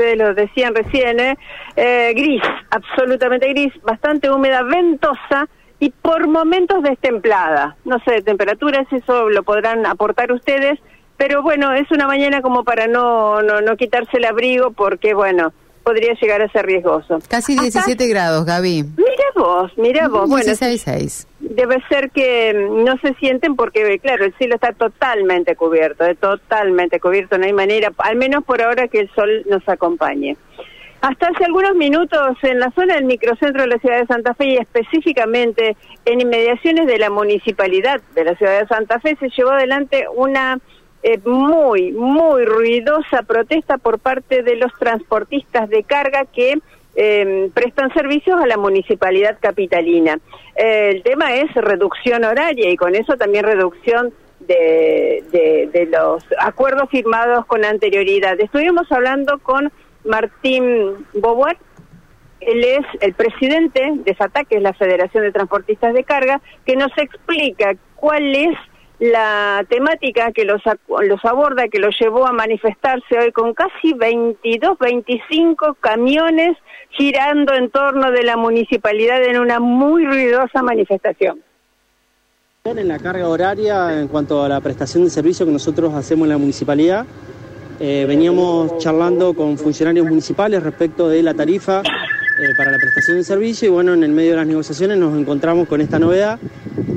ustedes lo decían recién, ¿eh? Eh, gris, absolutamente gris, bastante húmeda, ventosa y por momentos destemplada. No sé, de temperaturas, eso lo podrán aportar ustedes, pero bueno, es una mañana como para no, no, no quitarse el abrigo porque, bueno, podría llegar a ser riesgoso. Casi 17 grados, Gaby. Mira vos, mira vos. Bueno, 16, debe ser que no se sienten porque, claro, el cielo está totalmente cubierto, eh, totalmente cubierto, no hay manera, al menos por ahora que el sol nos acompañe. Hasta hace algunos minutos en la zona del microcentro de la ciudad de Santa Fe y específicamente en inmediaciones de la municipalidad de la ciudad de Santa Fe se llevó adelante una eh, muy, muy ruidosa protesta por parte de los transportistas de carga que eh, prestan servicios a la municipalidad capitalina. Eh, el tema es reducción horaria y con eso también reducción de, de, los acuerdos firmados con anterioridad. Estuvimos hablando con Martín Bobuar, él es el presidente de FATA, que es la Federación de Transportistas de Carga, que nos explica cuál es la temática que los, los aborda, que los llevó a manifestarse hoy con casi 22, 25 camiones girando en torno de la municipalidad en una muy ruidosa manifestación. En la carga horaria, en cuanto a la prestación de servicio que nosotros hacemos en la municipalidad, eh, veníamos charlando con funcionarios municipales respecto de la tarifa eh, para la prestación de servicio y bueno, en el medio de las negociaciones nos encontramos con esta novedad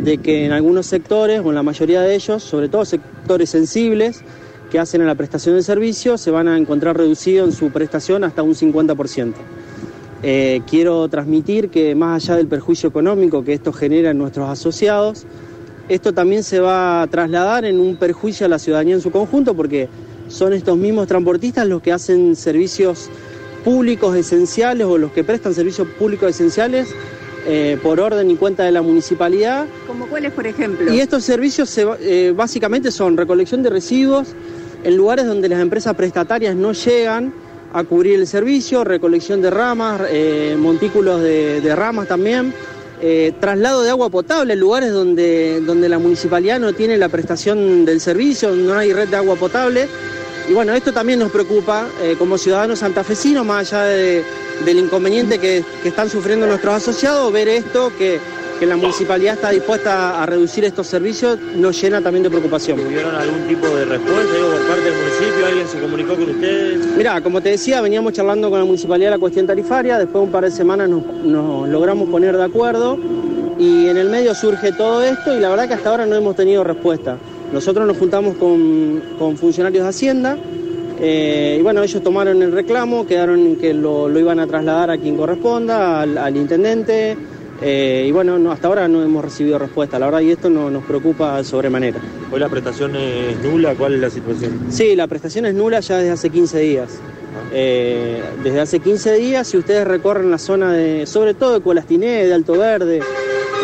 de que en algunos sectores, o en la mayoría de ellos, sobre todo sectores sensibles que hacen a la prestación de servicio, se van a encontrar reducidos en su prestación hasta un 50%. Eh, quiero transmitir que más allá del perjuicio económico que esto genera en nuestros asociados, esto también se va a trasladar en un perjuicio a la ciudadanía en su conjunto porque son estos mismos transportistas los que hacen servicios públicos esenciales o los que prestan servicios públicos esenciales eh, por orden y cuenta de la municipalidad. ¿Como cuáles, por ejemplo? Y estos servicios eh, básicamente son recolección de residuos en lugares donde las empresas prestatarias no llegan a cubrir el servicio, recolección de ramas, eh, montículos de, ramas también, traslado de agua potable en lugares donde, donde la municipalidad no tiene la prestación del servicio, no hay red de agua potable. Y bueno, esto también nos preocupa como ciudadanos santafesinos, más allá de, del inconveniente que, están sufriendo nuestros asociados, ver esto, que, la municipalidad está dispuesta a reducir estos servicios, nos llena también de preocupación. ¿Tuvieron algún tipo de respuesta por parte del municipio? ¿Alguien se comunicó con ustedes? Mira, como te decía, veníamos charlando con la municipalidad la cuestión tarifaria, después de un par de semanas nos, logramos poner de acuerdo y en el medio surge todo esto y la verdad que hasta ahora no hemos tenido respuesta. Nosotros nos juntamos con, con funcionarios de Hacienda, eh, y bueno, ellos tomaron el reclamo, quedaron que lo, iban a trasladar a quien corresponda, al, intendente. Eh, y bueno, hasta ahora no hemos recibido respuesta, la verdad, y esto no, nos preocupa sobremanera. ¿Hoy la prestación es nula? ¿Cuál es la situación? Sí, la prestación es nula ya desde hace 15 días. Ah. Eh, desde hace 15 días, si ustedes recorren la zona de, sobre todo de Colastiné, de Alto Verde,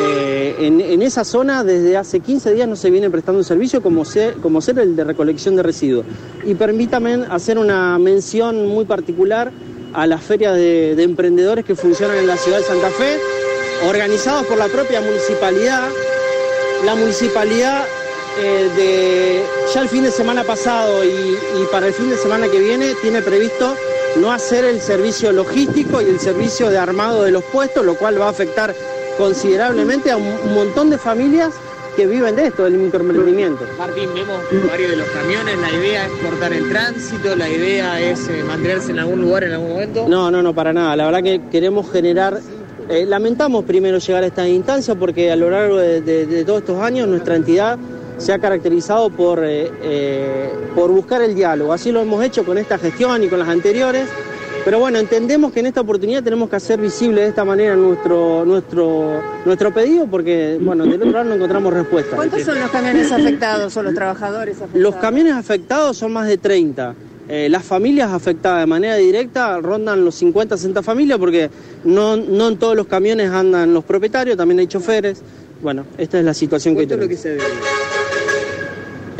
eh, en, esa zona desde hace 15 días no se viene prestando un servicio como como ser el de recolección de residuos. Y permítame hacer una mención muy particular a las ferias de, emprendedores que funcionan en la ciudad de Santa Fe, organizados por la propia municipalidad. La municipalidad eh, de ya el fin de semana pasado y para el fin de semana que viene tiene previsto no hacer el servicio logístico y el servicio de armado de los puestos, lo cual va a afectar considerablemente a un montón de familias que viven de esto, del microemprendimiento. Martín, vemos varios de los camiones, la idea es cortar el tránsito, la idea es eh, mantenerse en algún lugar en algún momento. No, no, no, para nada. La verdad que queremos generar, eh, lamentamos primero llegar a esta instancia porque a lo largo de, todos estos años nuestra entidad se ha caracterizado por, eh, por buscar el diálogo. Así lo hemos hecho con esta gestión y con las anteriores. Pero bueno, entendemos que en esta oportunidad tenemos que hacer visible de esta manera nuestro, nuestro, nuestro pedido porque, bueno, del otro lado no encontramos respuesta. ¿Cuántos son los camiones afectados o los trabajadores afectados? Los camiones afectados son más de 30. Eh, las familias afectadas de manera directa rondan los 50, 60 familias porque no, no en todos los camiones andan los propietarios, también hay choferes. Bueno, esta es la situación que tenemos. Es lo que se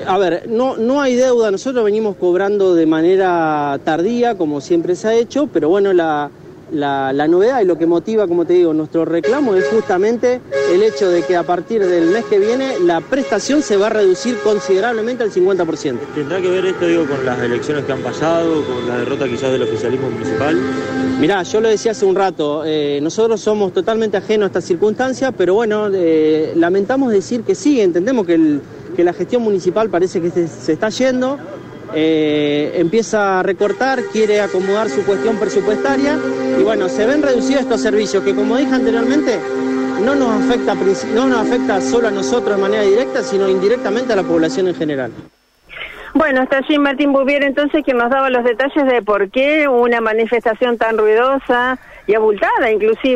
a ver, no, no hay deuda, nosotros venimos cobrando de manera tardía, como siempre se ha hecho, pero bueno, la, La, la novedad y lo que motiva, como te digo, nuestro reclamo es justamente el hecho de que a partir del mes que viene la prestación se va a reducir considerablemente al 50%. ¿Tendrá que ver esto, digo, con las elecciones que han pasado, con la derrota quizás del oficialismo municipal? Mirá, yo lo decía hace un rato, eh, nosotros somos totalmente ajenos a esta circunstancia, pero bueno, eh, lamentamos decir que sí, entendemos que, el- que la gestión municipal parece que se, está yendo, eh, empieza a recortar, quiere acomodar su cuestión presupuestaria y bueno, se ven reducidos estos servicios que como dije anteriormente, no nos afecta, no nos afecta solo a nosotros de manera directa, sino indirectamente a la población en general. Bueno, está allí Martín Bouvier entonces que nos daba los detalles de por qué una manifestación tan ruidosa y abultada inclusive.